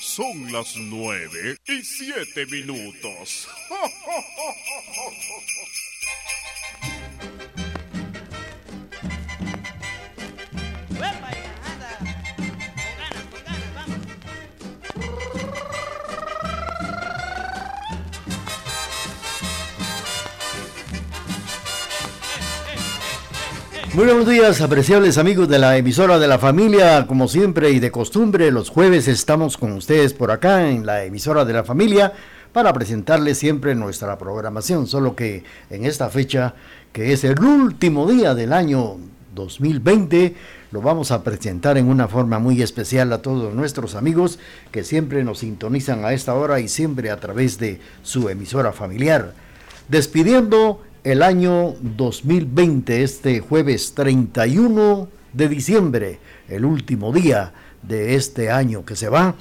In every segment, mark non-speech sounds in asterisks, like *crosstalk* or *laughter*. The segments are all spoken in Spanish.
Son las nueve y siete minutos. *laughs* Muy buenos días, apreciables amigos de la emisora de la familia. Como siempre y de costumbre, los jueves estamos con ustedes por acá en la emisora de la familia para presentarles siempre nuestra programación. Solo que en esta fecha, que es el último día del año 2020, lo vamos a presentar en una forma muy especial a todos nuestros amigos que siempre nos sintonizan a esta hora y siempre a través de su emisora familiar. Despidiendo el año 2020, este jueves 31 de diciembre, el último día de este año que se va.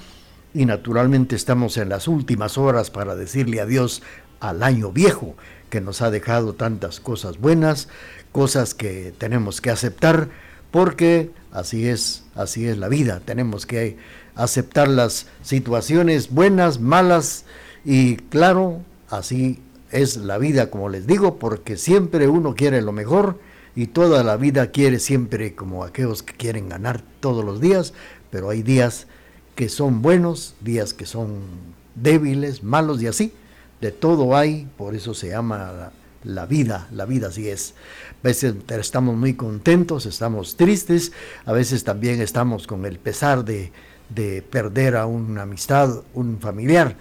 Y naturalmente estamos en las últimas horas para decirle adiós al año viejo, que nos ha dejado tantas cosas buenas, cosas que tenemos que aceptar, porque así es, así es la vida. Tenemos que aceptar las situaciones buenas, malas, y claro, así es la vida, como les digo, porque siempre uno quiere lo mejor y toda la vida quiere siempre como aquellos que quieren ganar todos los días, pero hay días que son buenos, días que son débiles, malos y así. De todo hay, por eso se llama la, vida, la vida así es. A veces estamos muy contentos, estamos tristes, a veces también estamos con el pesar de, de perder a una amistad, un familiar,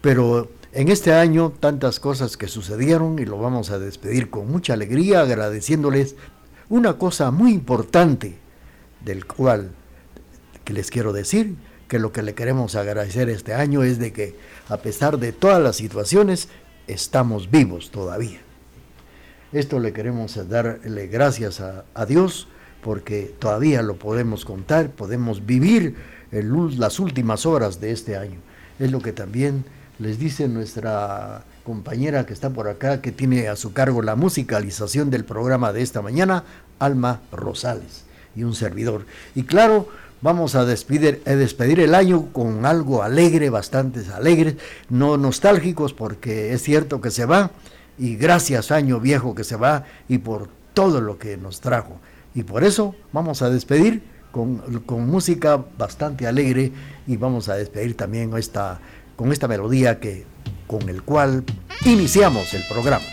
pero en este año tantas cosas que sucedieron y lo vamos a despedir con mucha alegría agradeciéndoles una cosa muy importante del cual que les quiero decir que lo que le queremos agradecer este año es de que a pesar de todas las situaciones estamos vivos todavía. Esto le queremos darle gracias a, Dios porque todavía lo podemos contar, podemos vivir en las últimas horas de este año. Es lo que también les dice nuestra compañera que está por acá, que tiene a su cargo la musicalización del programa de esta mañana, Alma Rosales, y un servidor. Y claro, vamos a despedir, a despedir el año con algo alegre, bastante alegres, no nostálgicos, porque es cierto que se va, y gracias año viejo que se va, y por todo lo que nos trajo. Y por eso vamos a despedir con, música bastante alegre y vamos a despedir también esta con esta melodía que, con el cual iniciamos el programa.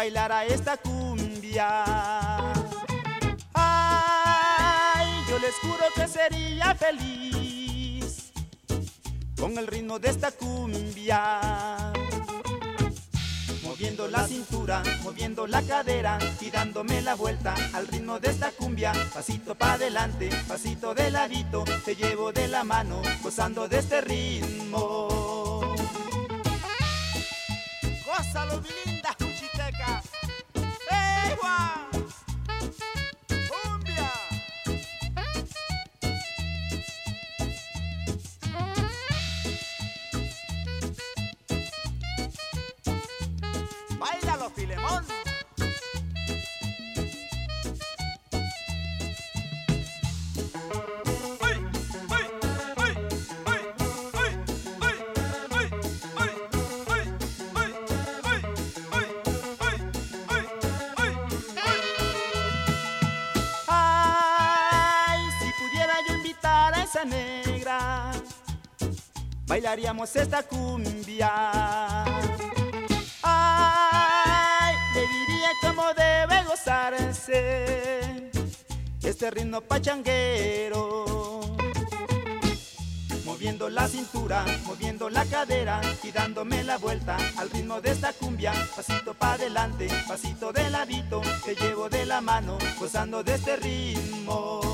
Bailara esta cumbia. Ay, yo les juro que sería feliz con el ritmo de esta cumbia. Moviendo la cintura, moviendo la cadera y dándome la vuelta al ritmo de esta cumbia. Pasito para adelante, pasito de ladito, te llevo de la mano, gozando de este ritmo. Gózalo, bailaríamos esta cumbia. Ay, le diría cómo debe gozarse este ritmo pachanguero moviendo la cintura, moviendo la cadera y dándome la vuelta al ritmo de esta cumbia. Pasito para adelante, pasito de ladito, te llevo de la mano, gozando de este ritmo.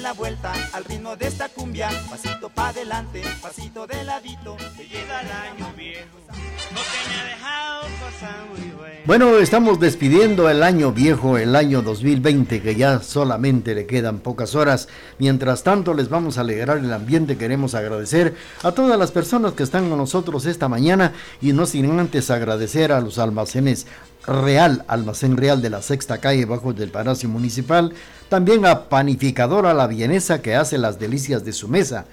La vuelta al ritmo de esta cumbia. Pasito pa' adelante, pasito de ladito. Bueno, estamos despidiendo el año viejo, el año 2020, que ya solamente le quedan pocas horas. Mientras tanto, les vamos a alegrar el ambiente. Queremos agradecer a todas las personas que están con nosotros esta mañana y no sin antes agradecer a los almacenes Real, almacén real de la sexta calle bajo del Palacio Municipal, también a Panificadora La Vienesa que hace las delicias de su mesa.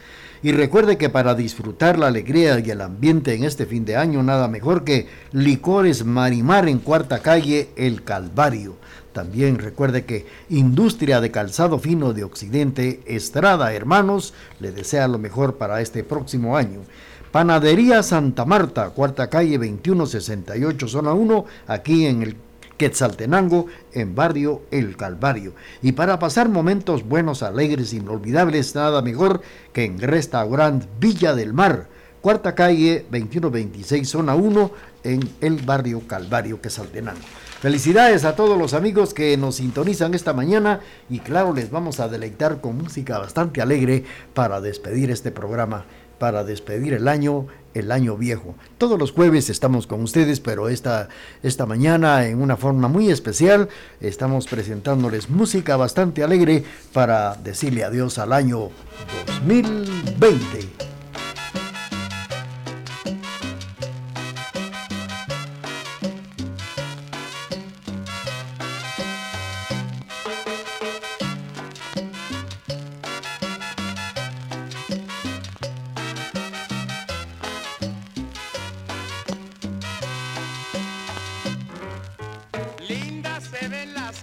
Y recuerde que para disfrutar la alegría y el ambiente en este fin de año, nada mejor que Licores Marimar en cuarta calle El Calvario. También recuerde que Industria de Calzado Fino de Occidente, Estrada Hermanos, le desea lo mejor para este próximo año. Panadería Santa Marta, cuarta calle 2168, zona 1, aquí en el Quetzaltenango, en barrio El Calvario. Y para pasar momentos buenos, alegres, inolvidables, nada mejor que en Restaurant Villa del Mar, cuarta calle 2126, zona 1, en el barrio Calvario, Quetzaltenango. Felicidades a todos los amigos que nos sintonizan esta mañana y claro, les vamos a deleitar con música bastante alegre para despedir este programa para despedir el año, el año viejo. Todos los jueves estamos con ustedes, pero esta, esta mañana en una forma muy especial estamos presentándoles música bastante alegre para decirle adiós al año 2020.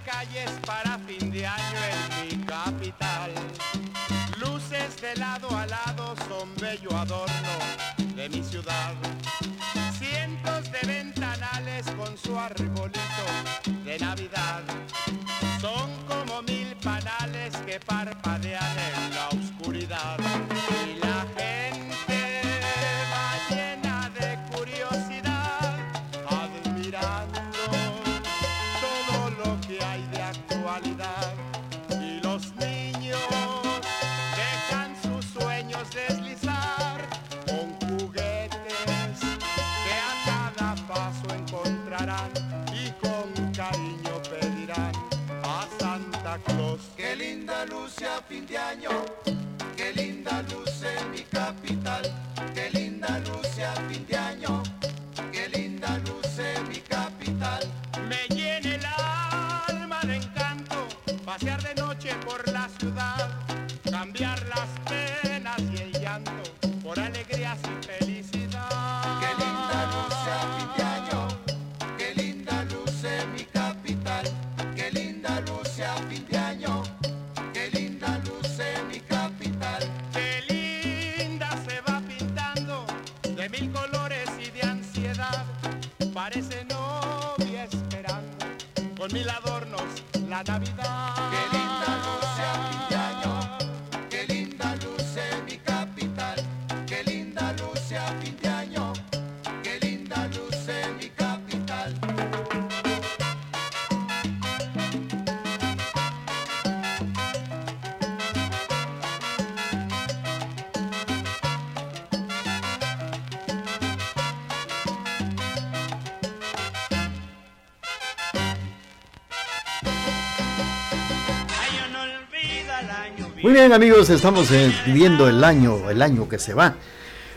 calles para fin de año en mi capital. Luces de lado a lado son bello adorno de mi ciudad. Cientos de ventanales con su arbolito de Navidad. Son como mil panales que parpadean Muy bien amigos, estamos eh, viviendo el año, el año que se va.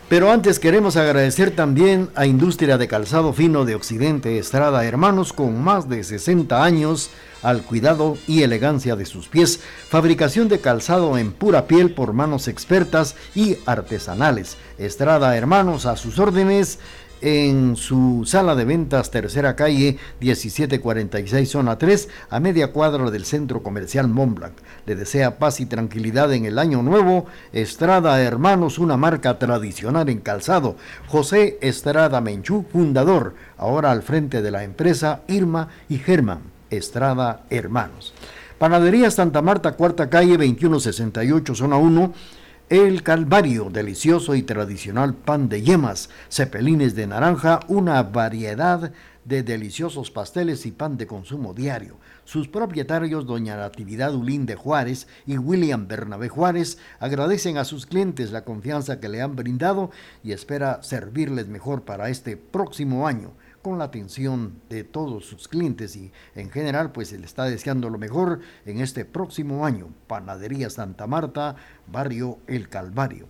Pero antes queremos agradecer también a Industria de Calzado Fino de Occidente Estrada Hermanos con más de 60 años al cuidado y elegancia de sus pies, fabricación de calzado en pura piel por manos expertas y artesanales. Estrada Hermanos a sus órdenes en su sala de ventas Tercera Calle 1746 Zona 3 a media cuadra del Centro Comercial Montblanc. Le desea paz y tranquilidad en el año nuevo. Estrada Hermanos, una marca tradicional en calzado. José Estrada Menchú, fundador, ahora al frente de la empresa Irma y Germán Estrada Hermanos. Panadería Santa Marta, cuarta calle 2168 Zona 1 el Calvario, delicioso y tradicional pan de yemas, cepelines de naranja, una variedad de deliciosos pasteles y pan de consumo diario. Sus propietarios, doña Natividad Ulín de Juárez y William Bernabé Juárez, agradecen a sus clientes la confianza que le han brindado y espera servirles mejor para este próximo año con la atención de todos sus clientes y en general pues se le está deseando lo mejor en este próximo año. Panadería Santa Marta, barrio El Calvario.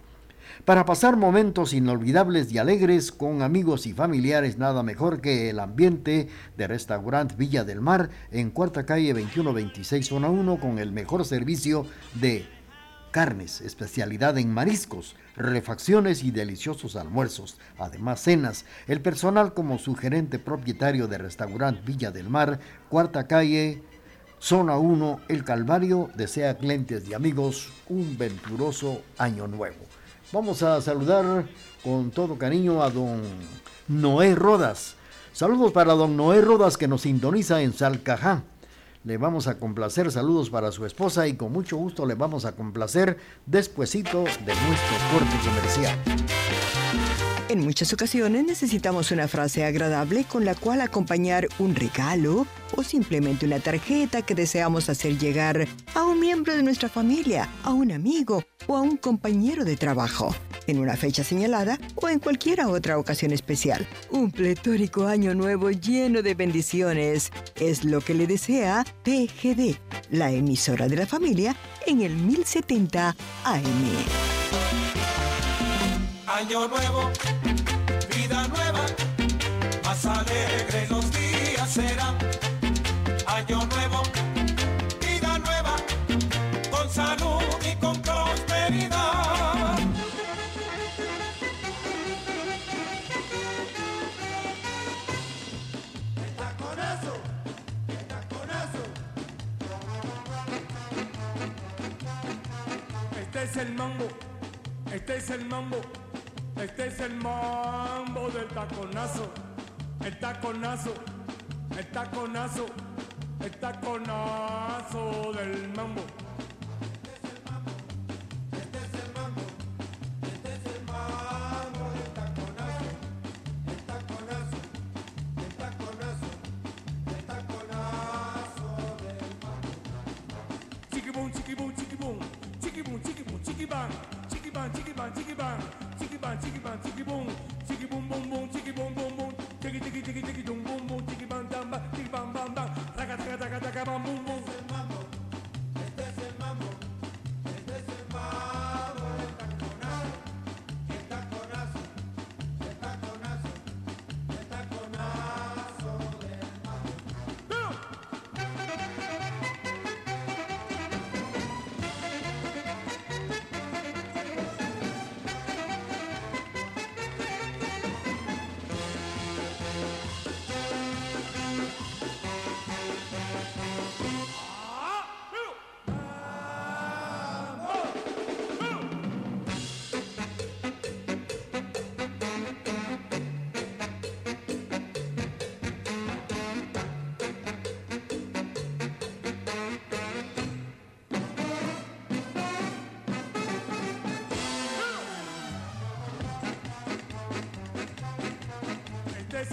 Para pasar momentos inolvidables y alegres con amigos y familiares, nada mejor que el ambiente de Restaurant Villa del Mar en Cuarta Calle 2126 Zona 1 con el mejor servicio de carnes, especialidad en mariscos, refacciones y deliciosos almuerzos, además cenas. El personal como su gerente propietario de restaurante Villa del Mar, cuarta calle, zona 1, El Calvario, desea clientes y amigos un venturoso año nuevo. Vamos a saludar con todo cariño a don Noé Rodas. Saludos para don Noé Rodas que nos sintoniza en Salcajá le vamos a complacer. Saludos para su esposa y con mucho gusto le vamos a complacer despuesito de nuestro corte comercial. En muchas ocasiones necesitamos una frase agradable con la cual acompañar un regalo o simplemente una tarjeta que deseamos hacer llegar a un miembro de nuestra familia, a un amigo o a un compañero de trabajo en una fecha señalada o en cualquier otra ocasión especial. Un pletórico año nuevo lleno de bendiciones es lo que le desea TGD, la emisora de la familia, en el 1070 AM. Año nuevo, vida nueva, más alegre los días serán. Año nuevo, vida nueva, con salud y con prosperidad. Este es el mambo, este es el mambo, este es el mambo del taconazo, el taconazo, el taconazo, el taconazo del mambo.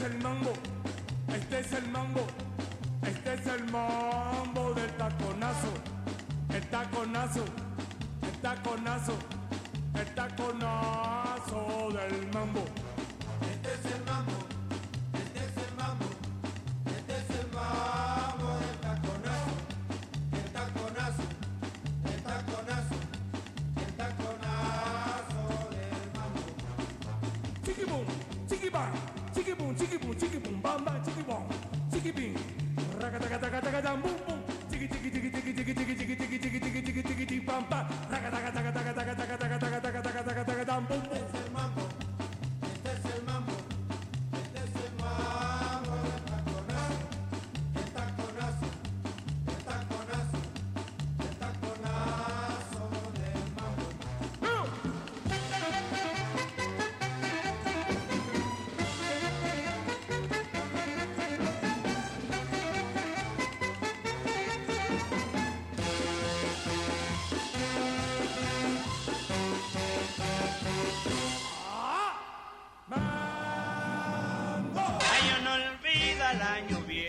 Es el mambo, este es el mambo, este es el mambo del taconazo, el taconazo, el taconazo,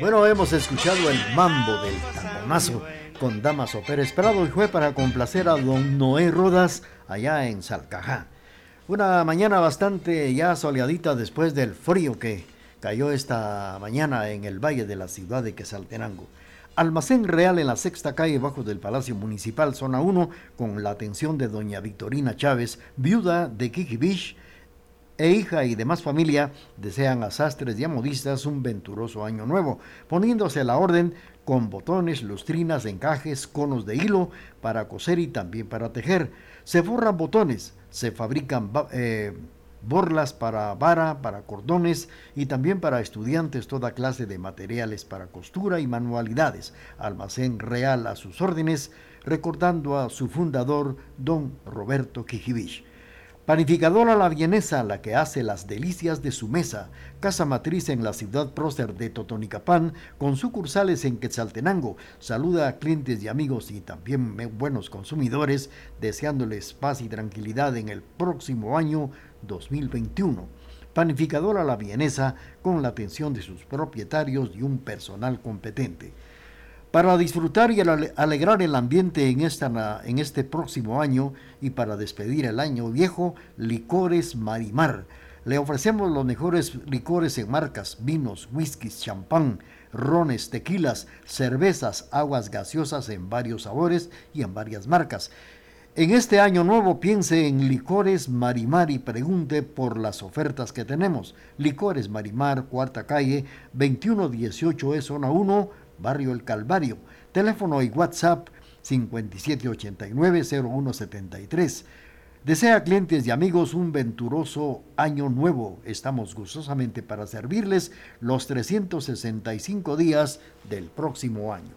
Bueno, hemos escuchado el mambo del tambonazo con Damaso Pérez Prado y fue para complacer a don Noé Rodas allá en Salcajá. Una mañana bastante ya soleadita después del frío que cayó esta mañana en el valle de la ciudad de Quesaltenango. Almacén Real en la sexta calle bajo del Palacio Municipal, zona 1, con la atención de doña Victorina Chávez, viuda de Kiki Bish, e hija y demás familia desean a sastres y a modistas un venturoso año nuevo, poniéndose a la orden con botones, lustrinas, encajes, conos de hilo para coser y también para tejer. Se forran botones, se fabrican eh, borlas para vara, para cordones y también para estudiantes toda clase de materiales para costura y manualidades. Almacén Real a sus órdenes, recordando a su fundador, don Roberto Quijibich. Panificadora La Vienesa, la que hace las delicias de su mesa, casa matriz en la ciudad prócer de Totonicapán, con sucursales en Quetzaltenango, saluda a clientes y amigos y también buenos consumidores, deseándoles paz y tranquilidad en el próximo año 2021. Panificadora La Vienesa, con la atención de sus propietarios y un personal competente. Para disfrutar y alegrar el ambiente en, esta, en este próximo año y para despedir el año viejo, Licores Marimar. Le ofrecemos los mejores licores en marcas, vinos, whiskies, champán, rones, tequilas, cervezas, aguas gaseosas en varios sabores y en varias marcas. En este año nuevo piense en Licores Marimar y pregunte por las ofertas que tenemos. Licores Marimar, cuarta calle, 2118 es zona 1 Barrio El Calvario. Teléfono y WhatsApp 5789-0173. Desea clientes y amigos un venturoso año nuevo. Estamos gustosamente para servirles los 365 días del próximo año.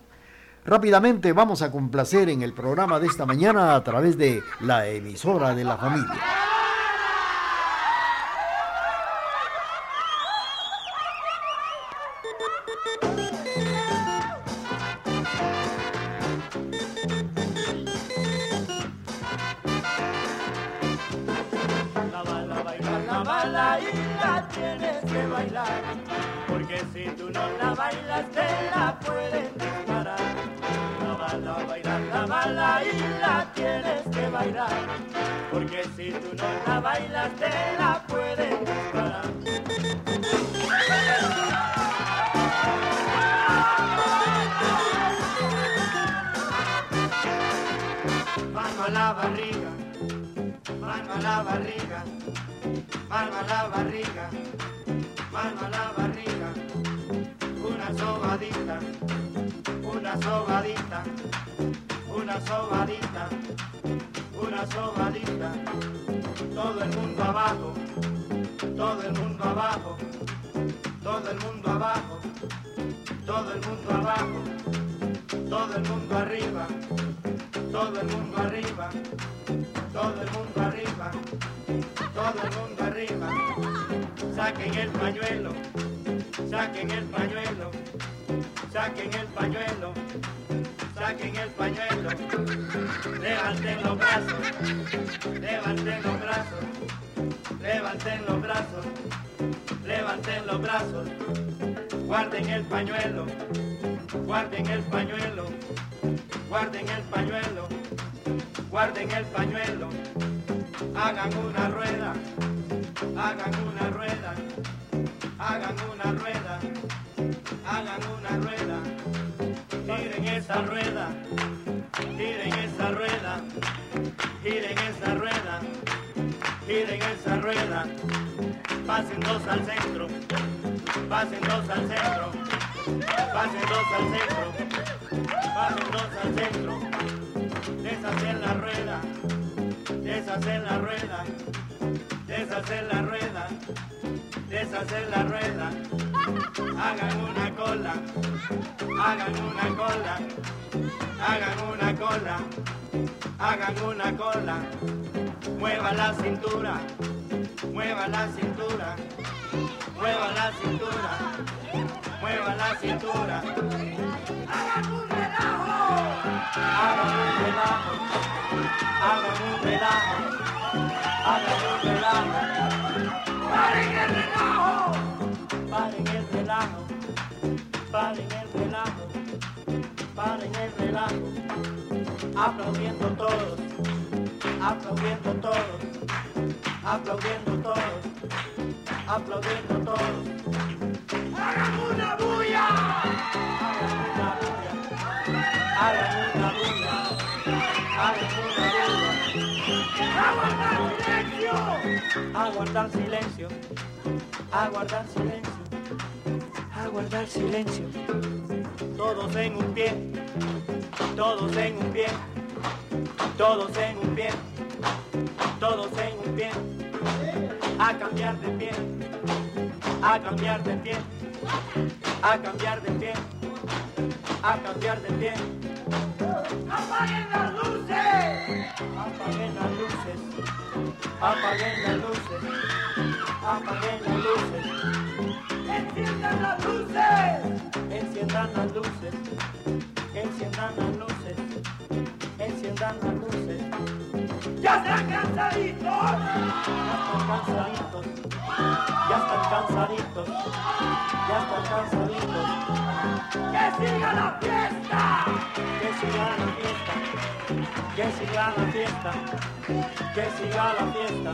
Rápidamente vamos a complacer en el programa de esta mañana a través de la emisora de la familia. Saquen el pañuelo, saquen el pañuelo, saquen el pañuelo saquen el pañuelo, levanten los brazos, levanten los brazos, levanten los brazos, levanten los brazos, guarden el pañuelo, guarden el pañuelo, guarden el pañuelo, guarden el pañuelo, hagan una rueda, hagan una rueda, hagan una rueda, hagan una rueda. Giren esa rueda, giren esa rueda, giren esa rueda, giren esa rueda, pasen dos al centro, pasen dos al centro, pasen dos al centro, pasen dos al centro, deshacer la rueda, deshacer la rueda, deshacer la rueda, deshacer la rueda, hagan una cola, hagan una cola, hagan una cola, hagan una cola, mueva la cintura, mueva la cintura mueva la cintura, mueva la cintura. Hagan un relajo, hagan un relajo, hagan un relajo, hagan un relajo. Paren el relajo, paren el relajo, paren el relajo, paren el relajo. Aplaudiendo todos, aplaudiendo todos, aplaudiendo todos aplaudiendo todos. ¡Hagan una bulla! ¡Hagan una bulla! ¡Hagan una bulla! ¡Aguardar silencio! ¡Aguardar silencio! ¡Aguardar silencio! Todos en un pie, todos en un pie, todos en un pie, todos en un pie. A cambiar de pie, a cambiar de pie, a cambiar de pie, a cambiar de pie. ¡Apaguen las luces! Apaguen las luces, apaguen las luces, apaguen las luces. ¡Enciendan las luces! Enciendan las luces, enciendan las luces, enciendan las luces. ¡Ya están cansaditos! cansaditos, ya están cansaditos, ya están cansaditos. ¡Que siga la fiesta! ¡Que siga la fiesta! ¡Que siga la fiesta! ¡Que siga la fiesta!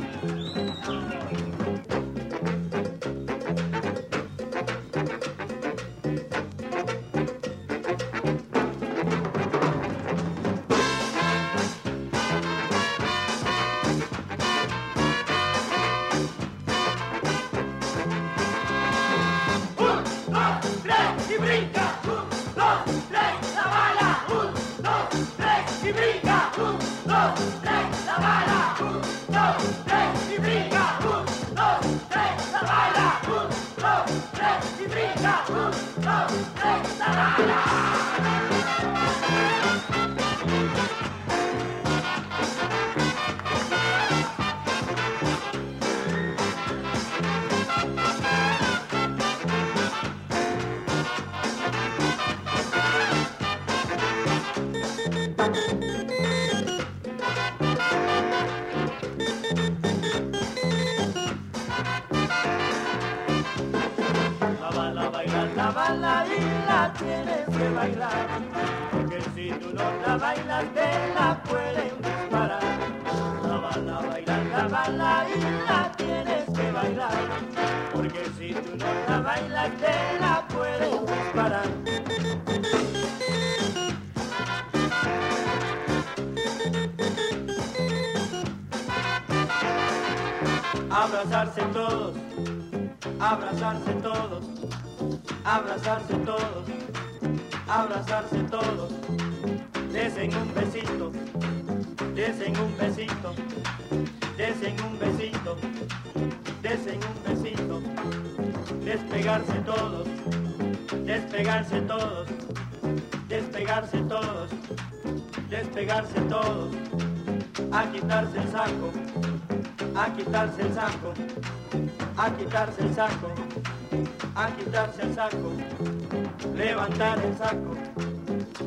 Abrazarse todos, abrazarse todos, desen un besito, desen un besito, desen un besito, desen un besito, despegarse todos, despegarse todos, despegarse todos, despegarse todos, a quitarse el saco a quitarse el saco, a quitarse el saco, a quitarse el saco, levantar el saco,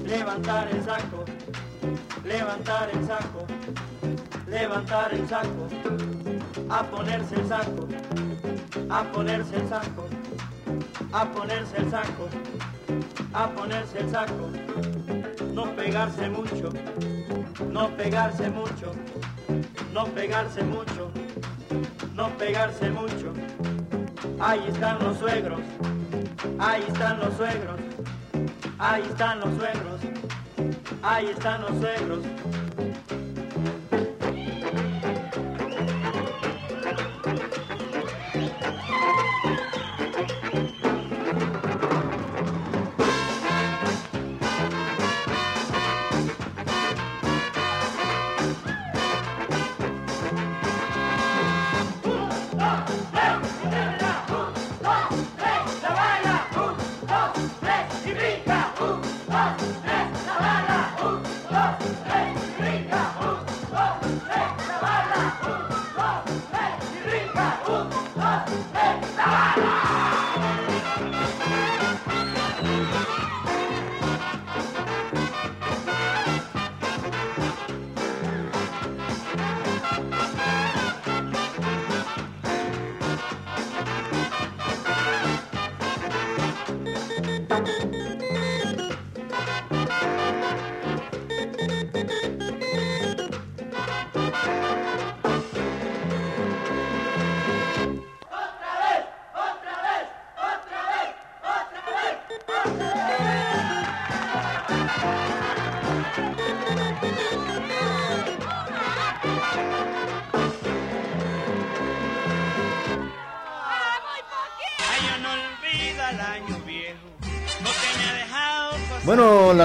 levantar el saco, levantar el saco, levantar el saco, a ponerse el saco, a ponerse el saco, a ponerse el saco, a ponerse el saco, no pegarse mucho, no pegarse mucho no pegarse mucho, no pegarse mucho. Ahí están los suegros, ahí están los suegros, ahí están los suegros, ahí están los suegros.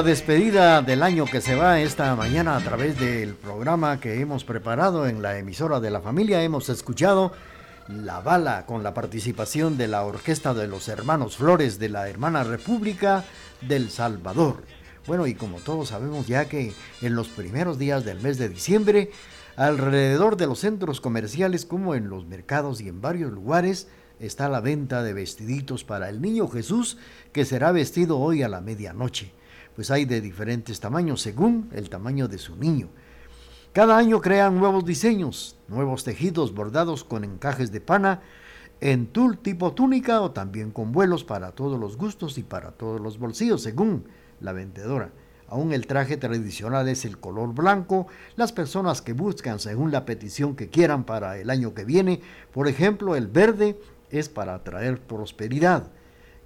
La despedida del año que se va esta mañana a través del programa que hemos preparado en la emisora de la familia, hemos escuchado La Bala con la participación de la Orquesta de los Hermanos Flores de la Hermana República del Salvador. Bueno, y como todos sabemos ya que en los primeros días del mes de diciembre, alrededor de los centros comerciales como en los mercados y en varios lugares, está la venta de vestiditos para el niño Jesús que será vestido hoy a la medianoche. Pues hay de diferentes tamaños según el tamaño de su niño. Cada año crean nuevos diseños, nuevos tejidos bordados con encajes de pana en tul tipo túnica o también con vuelos para todos los gustos y para todos los bolsillos, según la vendedora. Aún el traje tradicional es el color blanco. Las personas que buscan según la petición que quieran para el año que viene, por ejemplo, el verde es para traer prosperidad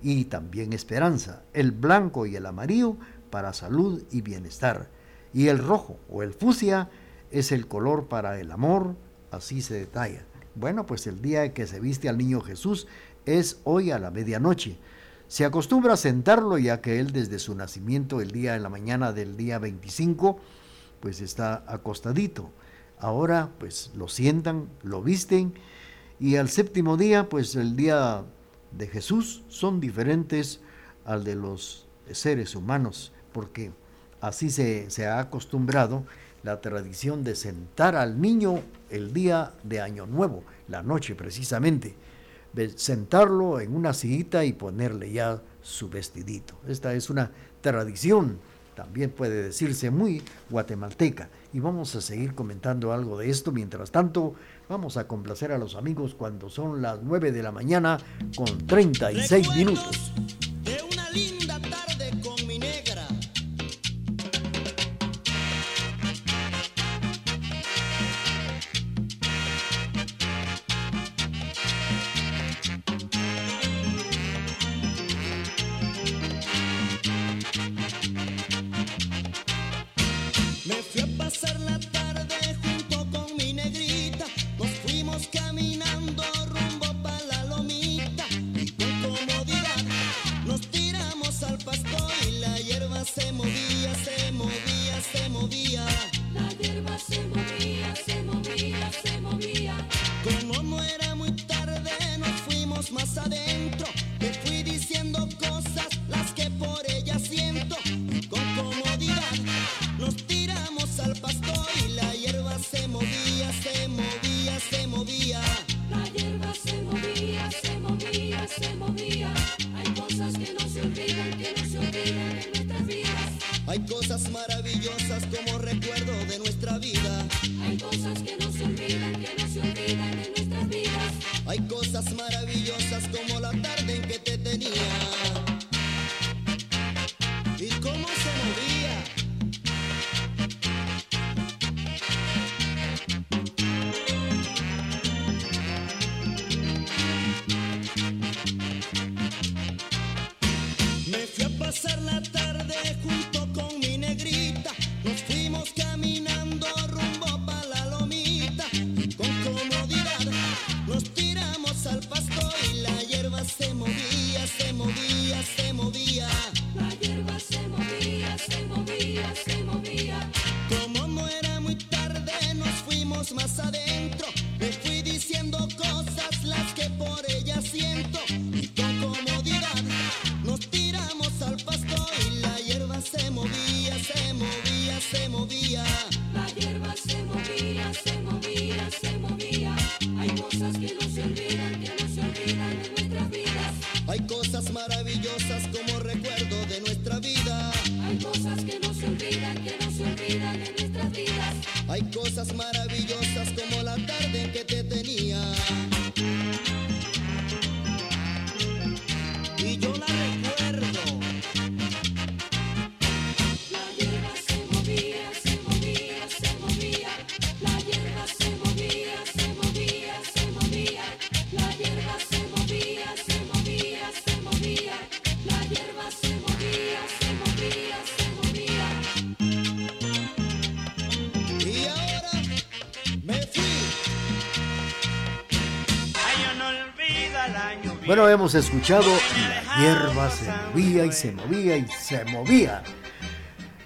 y también esperanza. El blanco y el amarillo para salud y bienestar. Y el rojo o el fucsia es el color para el amor, así se detalla. Bueno, pues el día que se viste al niño Jesús es hoy a la medianoche. Se acostumbra a sentarlo ya que él desde su nacimiento el día de la mañana del día 25 pues está acostadito. Ahora pues lo sientan, lo visten y al séptimo día, pues el día de Jesús son diferentes al de los seres humanos, porque así se, ha acostumbrado la tradición de sentar al niño el día de Año Nuevo, la noche precisamente, de sentarlo en una sillita y ponerle ya su vestidito. Esta es una tradición, también puede decirse muy guatemalteca. Y vamos a seguir comentando algo de esto. Mientras tanto, Vamos a complacer a los amigos cuando son las 9 de la mañana con 36 minutos. Bueno, hemos escuchado La hierba se movía y se movía y se movía.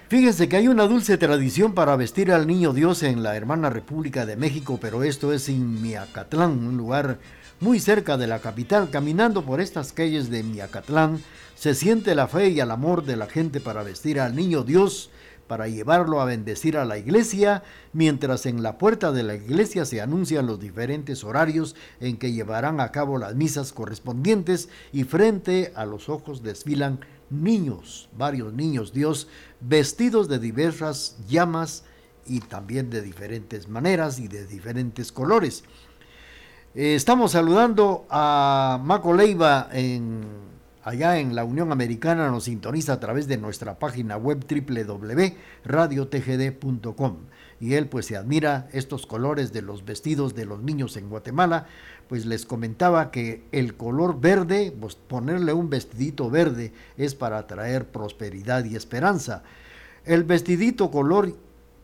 Fíjense que hay una dulce tradición para vestir al niño Dios en la hermana República de México, pero esto es en Miacatlán, un lugar muy cerca de la capital. Caminando por estas calles de Miacatlán, se siente la fe y el amor de la gente para vestir al niño Dios para llevarlo a bendecir a la iglesia, mientras en la puerta de la iglesia se anuncian los diferentes horarios en que llevarán a cabo las misas correspondientes y frente a los ojos desfilan niños, varios niños Dios, vestidos de diversas llamas y también de diferentes maneras y de diferentes colores. Eh, estamos saludando a Maco Leiva en allá en la Unión Americana nos sintoniza a través de nuestra página web www.radiotgd.com y él pues se admira estos colores de los vestidos de los niños en Guatemala, pues les comentaba que el color verde, pues ponerle un vestidito verde es para traer prosperidad y esperanza. El vestidito color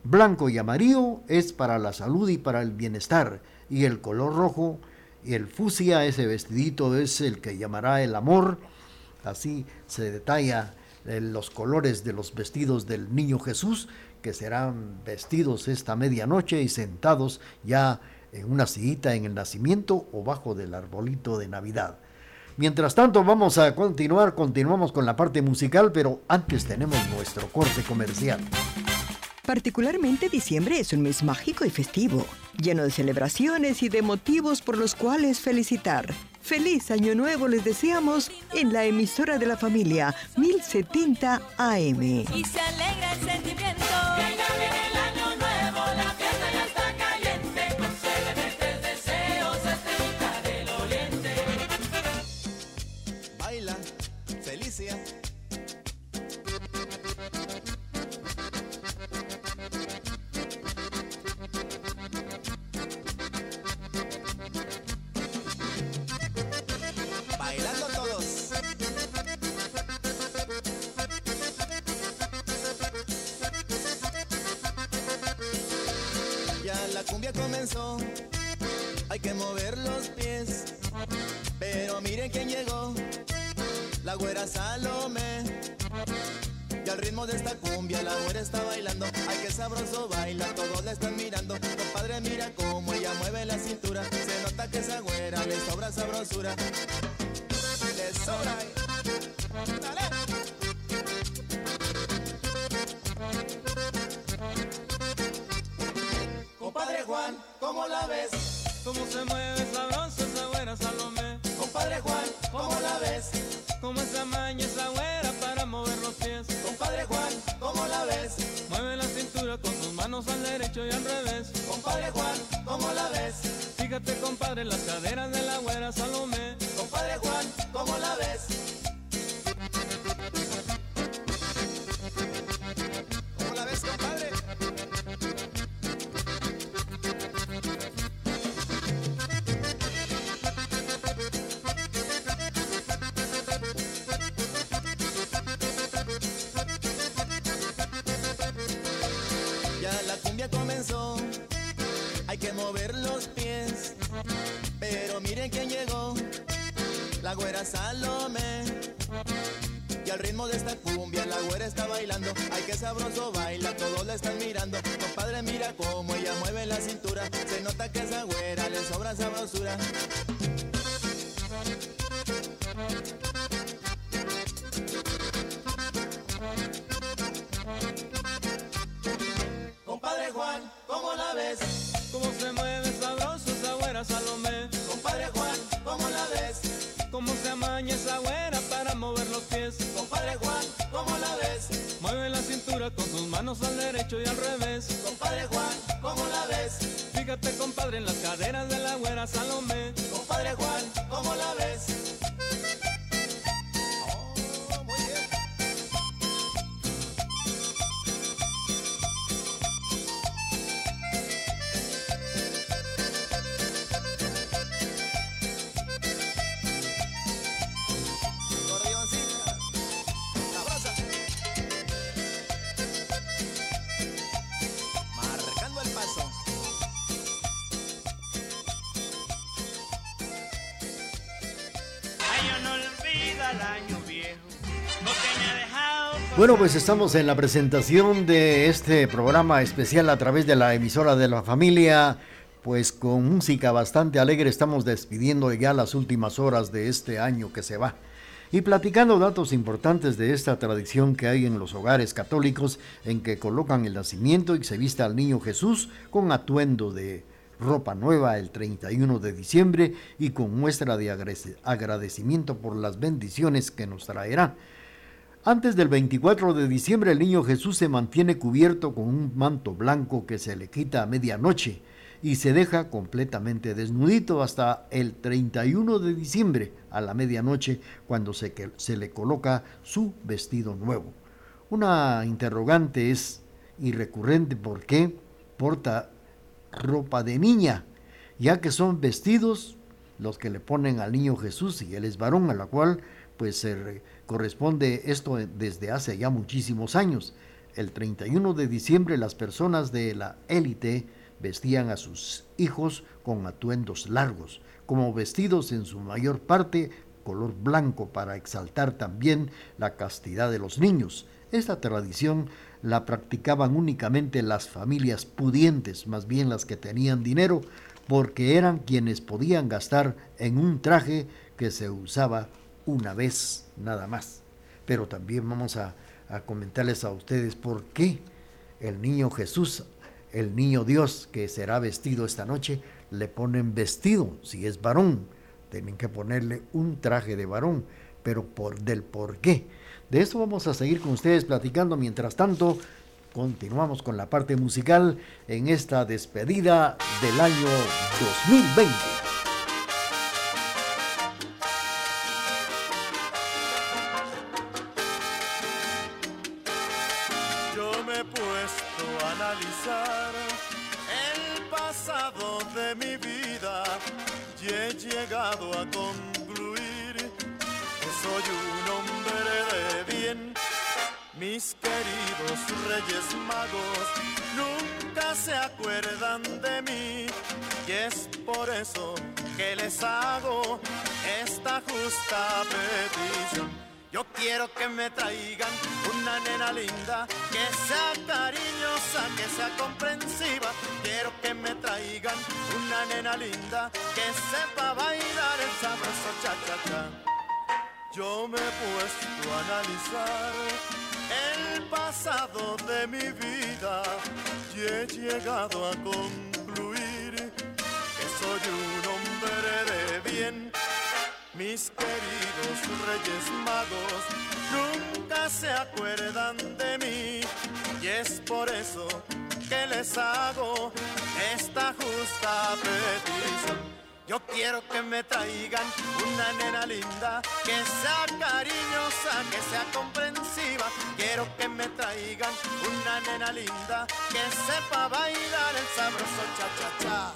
blanco y amarillo es para la salud y para el bienestar. Y el color rojo y el fusia, ese vestidito es el que llamará el amor, Así se detalla eh, los colores de los vestidos del niño Jesús, que serán vestidos esta medianoche y sentados ya en una sillita en el nacimiento o bajo del arbolito de Navidad. Mientras tanto vamos a continuar, continuamos con la parte musical, pero antes tenemos nuestro corte comercial. Particularmente diciembre es un mes mágico y festivo, lleno de celebraciones y de motivos por los cuales felicitar. Feliz Año Nuevo les deseamos en la emisora de la familia 1070 AM. Y se alegra el miren quién llegó, la güera Salome. Y al ritmo de esta cumbia la güera está bailando. Ay, qué sabroso baila, todos la están mirando. Compadre, mira cómo ella mueve la cintura. Se nota que esa güera le sobra sabrosura. Le sobra. Dale. Compadre Juan, ¿cómo la ves? Cómo se mueve sabroso esa güera Salomé Compadre Juan, ¿cómo la ves? Cómo se amaña esa güera para mover los pies Compadre Juan, ¿cómo la ves? Mueve la cintura con sus manos al derecho y al revés Compadre Juan, ¿cómo la ves? Fíjate compadre las caderas de la güera Salomé Compadre Juan, ¿cómo la ves? ¿Cómo la ves, compadre? Mover los pies. Pero miren quién llegó, la güera Salome. Y al ritmo de esta cumbia la güera está bailando. Ay, qué sabroso baila, todos la están mirando. Compadre, mira cómo ella mueve la cintura. Se nota que esa güera le sobra sabrosura. Compadre Juan, ¿cómo la ves? Cómo se mueve sabroso esa güera Salomé Compadre Juan, ¿cómo la ves? Cómo se amaña esa güera para mover los pies Compadre Juan, ¿cómo la ves? Mueve la cintura con sus manos al derecho y al revés Compadre Juan, ¿cómo la ves? Fíjate compadre en las caderas de la güera Salomé Compadre Juan, ¿cómo la ves? Bueno, pues estamos en la presentación de este programa especial a través de la emisora de la familia. Pues con música bastante alegre estamos despidiendo ya las últimas horas de este año que se va. Y platicando datos importantes de esta tradición que hay en los hogares católicos en que colocan el nacimiento y se viste al niño Jesús con atuendo de ropa nueva el 31 de diciembre y con muestra de agrade- agradecimiento por las bendiciones que nos traerá. Antes del 24 de diciembre el niño Jesús se mantiene cubierto con un manto blanco que se le quita a medianoche y se deja completamente desnudito hasta el 31 de diciembre a la medianoche cuando se, le coloca su vestido nuevo. Una interrogante es y recurrente por qué porta ropa de niña, ya que son vestidos los que le ponen al niño Jesús y él es varón, a la cual pues se corresponde esto desde hace ya muchísimos años. El 31 de diciembre las personas de la élite vestían a sus hijos con atuendos largos, como vestidos en su mayor parte color blanco para exaltar también la castidad de los niños. Esta tradición la practicaban únicamente las familias pudientes, más bien las que tenían dinero, porque eran quienes podían gastar en un traje que se usaba una vez nada más. Pero también vamos a, comentarles a ustedes por qué el niño Jesús, el niño Dios que será vestido esta noche, le ponen vestido, si es varón, tienen que ponerle un traje de varón, pero por del por qué. De eso vamos a seguir con ustedes platicando. Mientras tanto, continuamos con la parte musical en esta despedida del año 2020. Queridos reyes magos nunca se acuerdan de mí y es por eso que les hago esta justa petición. Yo quiero que me traigan una nena linda, que sea cariñosa, que sea comprensiva. Quiero que me traigan una nena linda, que sepa bailar el sabroso cha-cha-cha. Yo me he puesto a analizar pasado de mi vida y he llegado a concluir que soy un hombre de bien. Mis queridos reyes magos nunca se acuerdan de mí y es por eso que les hago esta justa petición. Yo quiero que me traigan una nena linda, que sea cariñosa, que sea comprensiva. Quiero que me traigan una nena linda, que sepa bailar el sabroso cha-cha-cha.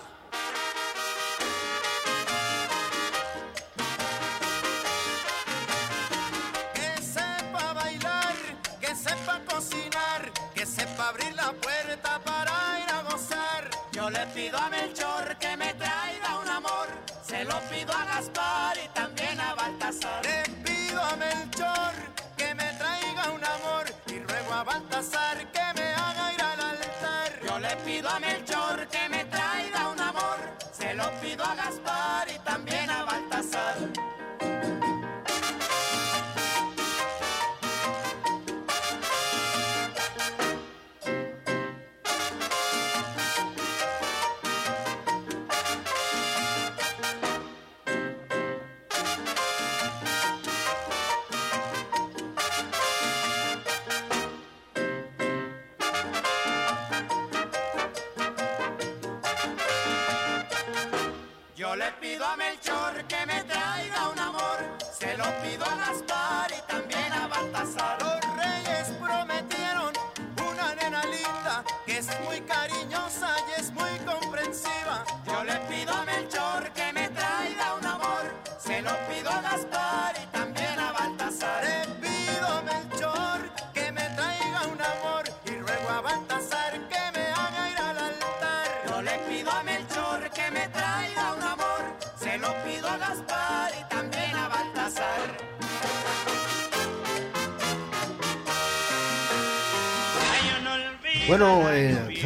Que sepa bailar, que sepa cocinar, que sepa abrir la puerta para ir a gozar. Yo le pido a Melchor que me traiga se lo pido a Gaspar y también a Baltasar. Le pido a Melchor que me traiga un amor y ruego a Baltasar que me haga ir al altar. Yo le pido a Melchor que me traiga un amor, se lo pido a Gaspar y también a Baltasar.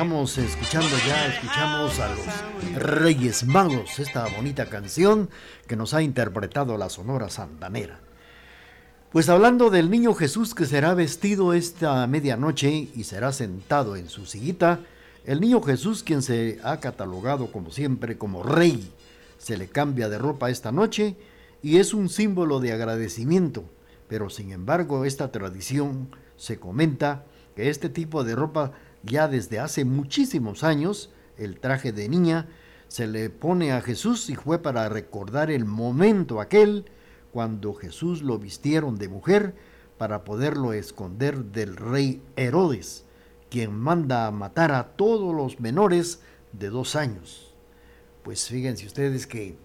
Estamos escuchando ya, escuchamos a los Reyes Magos, esta bonita canción que nos ha interpretado la Sonora Santanera. Pues hablando del niño Jesús que será vestido esta medianoche y será sentado en su sillita, el niño Jesús quien se ha catalogado como siempre como rey, se le cambia de ropa esta noche y es un símbolo de agradecimiento, pero sin embargo esta tradición se comenta que este tipo de ropa ya desde hace muchísimos años, el traje de niña, se le pone a Jesús y fue para recordar el momento aquel cuando Jesús lo vistieron de mujer para poderlo esconder del rey Herodes, quien manda a matar a todos los menores de dos años. Pues fíjense ustedes que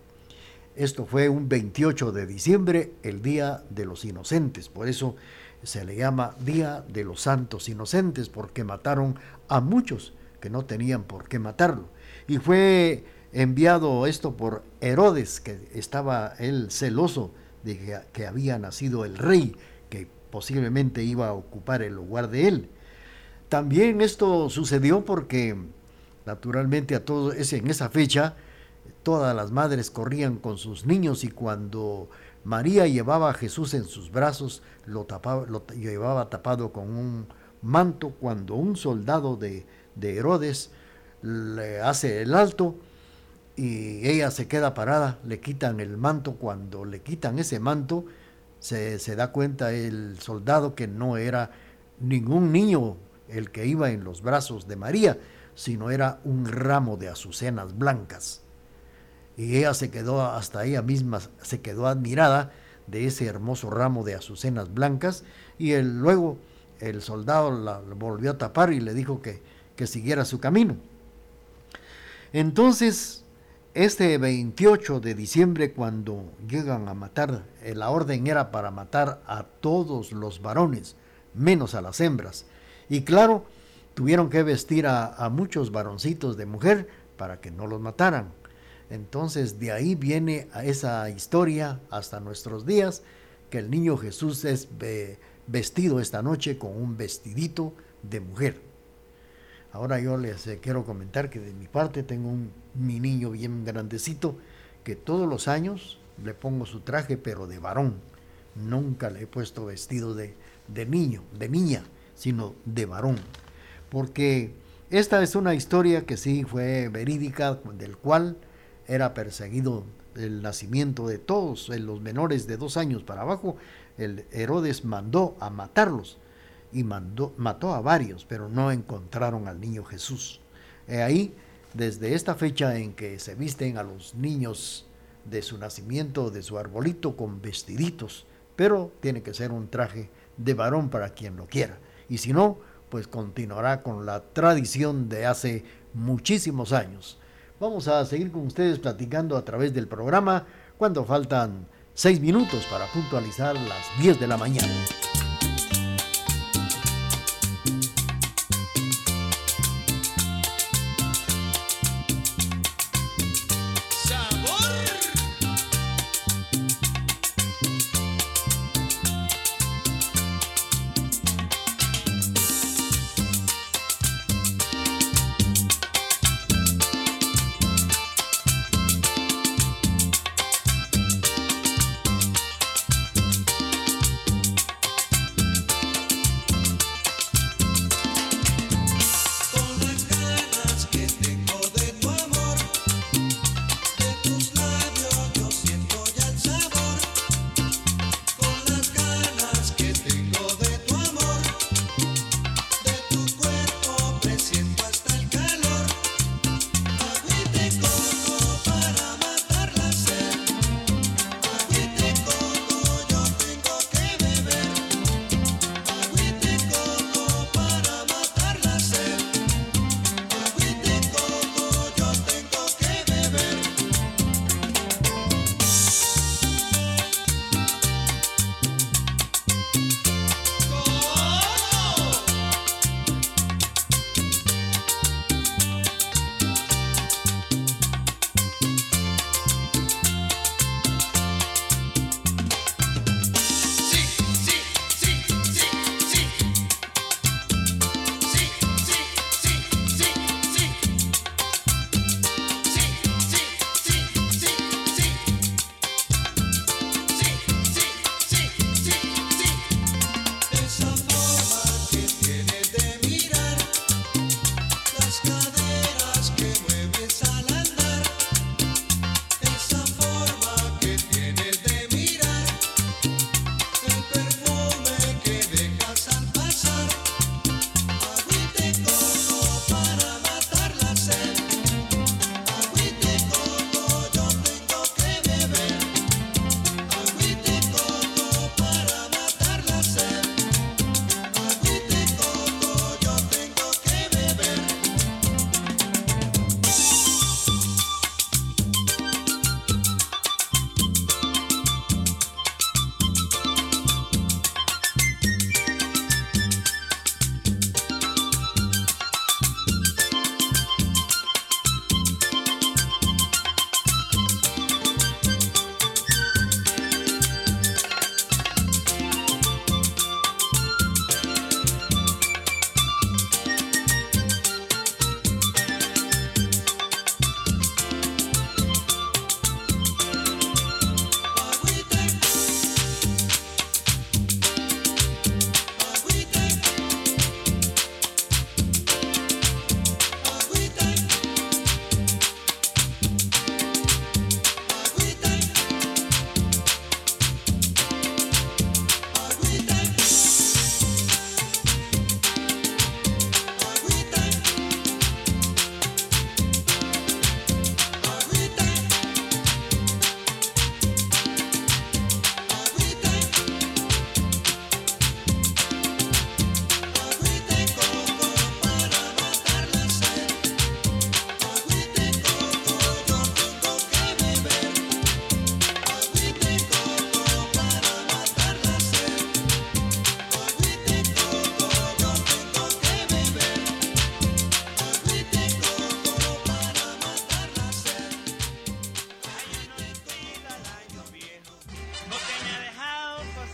esto fue un 28 de diciembre, el Día de los Inocentes. Por eso se le llama Día de los Santos Inocentes porque mataron a muchos que no tenían por qué matarlo. Y fue enviado esto por Herodes, que estaba él celoso de que, había nacido el rey, que posiblemente iba a ocupar el lugar de él. También esto sucedió porque naturalmente a todos en esa fecha todas las madres corrían con sus niños y cuando María llevaba a Jesús en sus brazos, lo, tapaba, lo llevaba tapado con un manto cuando un soldado de, de Herodes le hace el alto y ella se queda parada, le quitan el manto, cuando le quitan ese manto, se, se, da cuenta el soldado que no era ningún niño el que iba en los brazos de María, sino era un ramo de azucenas blancas. Y ella se quedó, hasta ella misma se quedó admirada de ese hermoso ramo de azucenas blancas y luego el soldado la volvió a tapar y le dijo que, que siguiera su camino. Entonces, este 28 de diciembre, cuando llegan a matar, eh, la orden era para matar a todos los varones, menos a las hembras. Y claro, tuvieron que vestir a, a muchos varoncitos de mujer para que no los mataran. Entonces de ahí viene esa historia hasta nuestros días, que el niño Jesús es vestido esta noche con un vestidito de mujer. Ahora yo les eh, quiero comentar que de mi parte tengo un, mi niño bien grandecito, que todos los años le pongo su traje, pero de varón. Nunca le he puesto vestido de, de niño, de niña, sino de varón. Porque esta es una historia que sí fue verídica, del cual era perseguido el nacimiento de todos los menores de dos años para abajo, el Herodes mandó a matarlos y mandó, mató a varios, pero no encontraron al niño Jesús. He ahí, desde esta fecha en que se visten a los niños de su nacimiento, de su arbolito, con vestiditos, pero tiene que ser un traje de varón para quien lo quiera. Y si no, pues continuará con la tradición de hace muchísimos años Vamos a seguir con ustedes platicando a través del programa cuando faltan seis minutos para puntualizar las 10 de la mañana.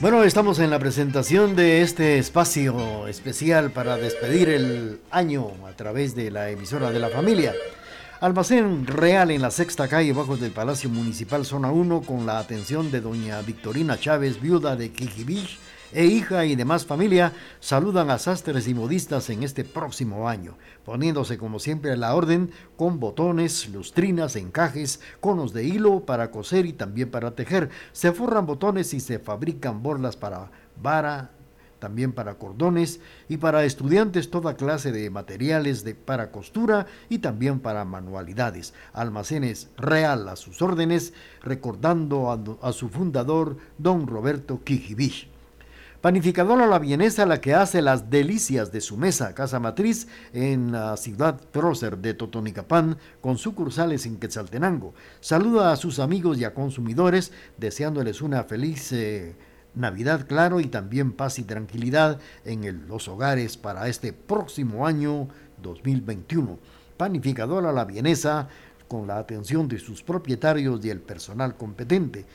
Bueno, estamos en la presentación de este espacio especial para despedir el año a través de la emisora de la familia. Almacén Real en la sexta calle bajo del Palacio Municipal Zona 1 con la atención de doña Victorina Chávez, viuda de Kijibich e hija y demás familia saludan a sastres y modistas en este próximo año, poniéndose como siempre a la orden con botones, lustrinas, encajes, conos de hilo para coser y también para tejer. Se forran botones y se fabrican borlas para vara, también para cordones y para estudiantes toda clase de materiales de, para costura y también para manualidades. Almacenes Real a sus órdenes, recordando a, a su fundador, don Roberto Kijibich. Panificadora La Vienesa, la que hace las delicias de su mesa, casa matriz en la ciudad prócer de Totonicapán, con sucursales en Quetzaltenango. Saluda a sus amigos y a consumidores, deseándoles una feliz eh, Navidad, claro, y también paz y tranquilidad en los hogares para este próximo año 2021. Panificadora La Vienesa, con la atención de sus propietarios y el personal competente.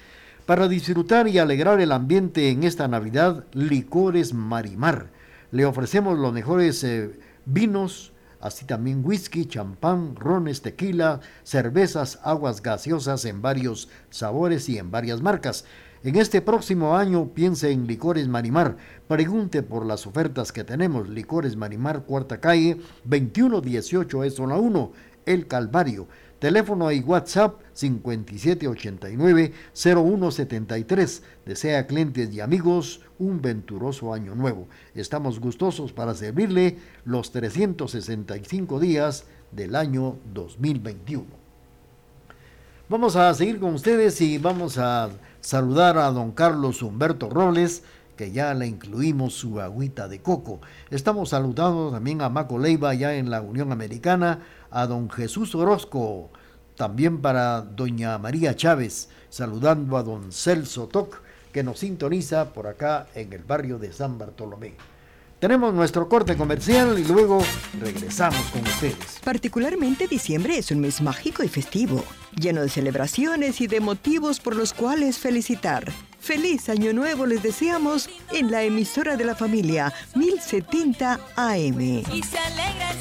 Para disfrutar y alegrar el ambiente en esta Navidad, Licores Marimar. Le ofrecemos los mejores eh, vinos, así también whisky, champán, rones, tequila, cervezas, aguas gaseosas en varios sabores y en varias marcas. En este próximo año piense en Licores Marimar. Pregunte por las ofertas que tenemos. Licores Marimar, cuarta calle, 2118 es zona 1, El Calvario. Teléfono y WhatsApp 5789-0173. Desea clientes y amigos un venturoso año nuevo. Estamos gustosos para servirle los 365 días del año 2021. Vamos a seguir con ustedes y vamos a saludar a don Carlos Humberto Robles, que ya le incluimos su agüita de coco. Estamos saludando también a Maco Leiva ya en la Unión Americana, a don Jesús Orozco, también para doña María Chávez, saludando a don Celso Toc, que nos sintoniza por acá en el barrio de San Bartolomé. Tenemos nuestro corte comercial y luego regresamos con ustedes. Particularmente diciembre es un mes mágico y festivo, lleno de celebraciones y de motivos por los cuales felicitar. Feliz Año Nuevo les deseamos en la emisora de la familia 1070 AM. Y se alegra